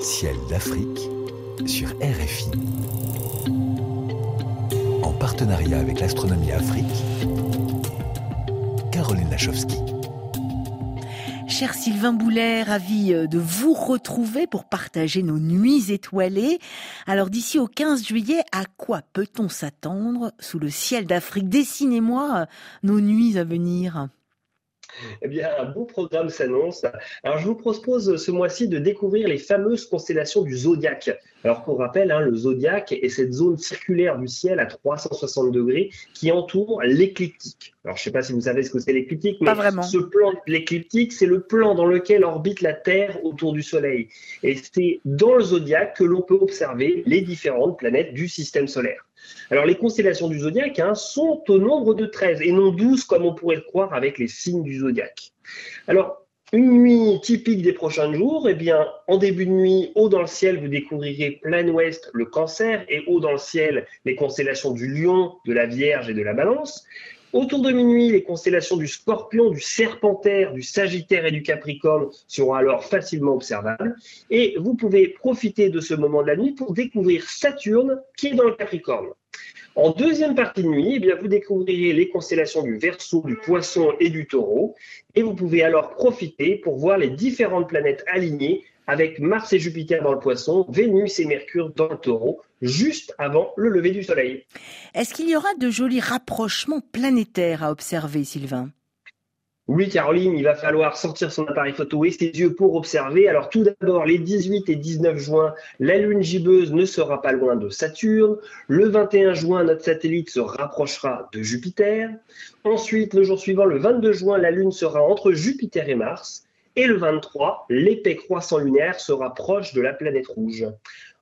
Ciel d'Afrique sur RFI. En partenariat avec l'Astronomie Afrique, Caroline Lachowski. Cher Sylvain Boulet, ravi euh, de vous retrouver pour partager nos nuits étoilées. Alors d'ici au 15 juillet, à quoi peut-on s'attendre sous le ciel d'Afrique? Dessinez-moi euh, nos nuits à venir. Eh bien, un beau programme s'annonce. Alors, je vous propose ce mois-ci de découvrir les fameuses constellations du zodiaque. Alors, pour rappel, hein, le zodiaque est cette zone circulaire du ciel à 360 degrés qui entoure l'écliptique. Alors, je ne sais pas si vous savez ce que c'est l'écliptique, mais ce plan, l'écliptique, c'est le plan dans lequel orbite la Terre autour du Soleil. Et c'est dans le zodiaque que l'on peut observer les différentes planètes du système solaire. Alors, les constellations du zodiaque hein, sont au nombre de 13 et non 12 comme on pourrait le croire avec les signes du zodiaque. Alors, une nuit typique des prochains jours, eh bien, en début de nuit, haut dans le ciel, vous découvrirez plein ouest le cancer et haut dans le ciel les constellations du lion, de la vierge et de la balance. Autour de minuit, les constellations du scorpion, du serpentaire, du sagittaire et du capricorne seront alors facilement observables. Et vous pouvez profiter de ce moment de la nuit pour découvrir Saturne qui est dans le capricorne. En deuxième partie de nuit, eh bien, vous découvrirez les constellations du Verseau, du Poisson et du Taureau. Et vous pouvez alors profiter pour voir les différentes planètes alignées avec Mars et Jupiter dans le Poisson, Vénus et Mercure dans le Taureau, juste avant le lever du Soleil. Est-ce qu'il y aura de jolis rapprochements planétaires à observer, Sylvain? Oui, Caroline, il va falloir sortir son appareil photo et ses yeux pour observer. Alors tout d'abord, les 18 et 19 juin, la Lune gibbeuse ne sera pas loin de Saturne. Le 21 juin, notre satellite se rapprochera de Jupiter. Ensuite, le jour suivant, le 22 juin, la Lune sera entre Jupiter et Mars. Et le 23, l'épais croissant lunaire sera proche de la planète rouge.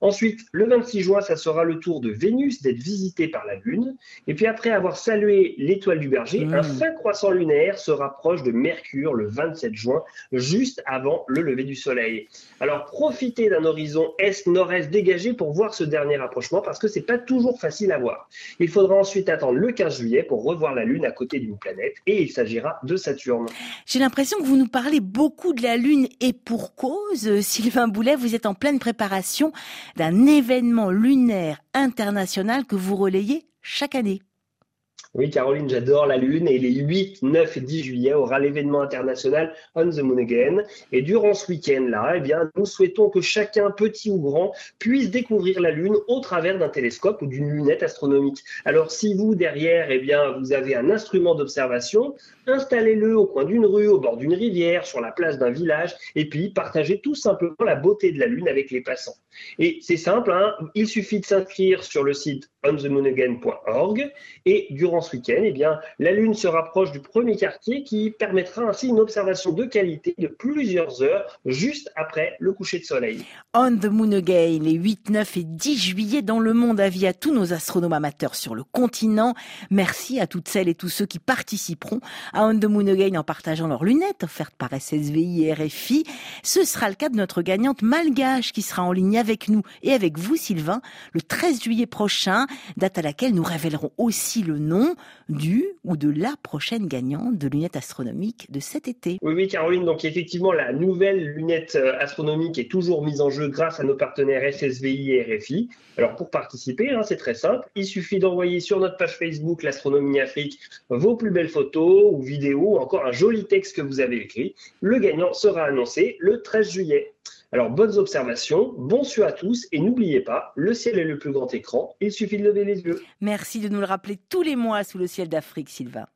Ensuite, le 26 juin, ça sera le tour de Vénus d'être visité par la Lune. Et puis après avoir salué l'étoile du berger, un mmh. fin croissant lunaire se rapproche de Mercure le 27 juin, juste avant le lever du Soleil. Alors profitez d'un horizon est-nord-est dégagé pour voir ce dernier rapprochement parce que c'est pas toujours facile à voir. Il faudra ensuite attendre le 15 juillet pour revoir la Lune à côté d'une planète et il s'agira de Saturne. J'ai l'impression que vous nous parlez beaucoup de la Lune et pour cause. Sylvain Boulet, vous êtes en pleine préparation d'un événement lunaire international que vous relayez chaque année. Oui, Caroline, j'adore la Lune et les 8, 9 et 10 juillet aura l'événement international On the Moon Again. Et durant ce week-end-là, eh bien, nous souhaitons que chacun, petit ou grand, puisse découvrir la Lune au travers d'un télescope ou d'une lunette astronomique. Alors, si vous, derrière, eh bien, vous avez un instrument d'observation, installez-le au coin d'une rue, au bord d'une rivière, sur la place d'un village, et puis partagez tout simplement la beauté de la Lune avec les passants. Et c'est simple, hein, il suffit de s'inscrire sur le site onthemoonagain.org et durant ce week-end, eh bien, la Lune se rapproche du premier quartier qui permettra ainsi une observation de qualité de plusieurs heures juste après le coucher de soleil. On the Moon Again, les 8, 9 et 10 juillet dans le monde, avis à tous nos astronomes amateurs sur le continent. Merci à toutes celles et tous ceux qui participeront à On the Moon Again en partageant leurs lunettes offertes par SSVI et RFI. Ce sera le cas de notre gagnante malgache qui sera en ligne avec nous et avec vous, Sylvain, le 13 juillet prochain, date à laquelle nous révélerons aussi le nom du ou de la prochaine gagnante de lunettes astronomiques de cet été. Oui, oui, Caroline, donc effectivement, la nouvelle lunette euh, astronomique est toujours mise en jeu grâce à nos partenaires SSVI et RFI. Alors pour participer, hein, c'est très simple, il suffit d'envoyer sur notre page Facebook l'Astronomie Afrique vos plus belles photos ou vidéos, ou encore un joli texte que vous avez écrit. Le gagnant sera annoncé le 13 juillet. Alors, bonnes observations, bon su à tous, et n'oubliez pas, le ciel est le plus grand écran, il suffit de lever les yeux. Merci de nous le rappeler tous les mois sous le ciel d'Afrique, Sylvain.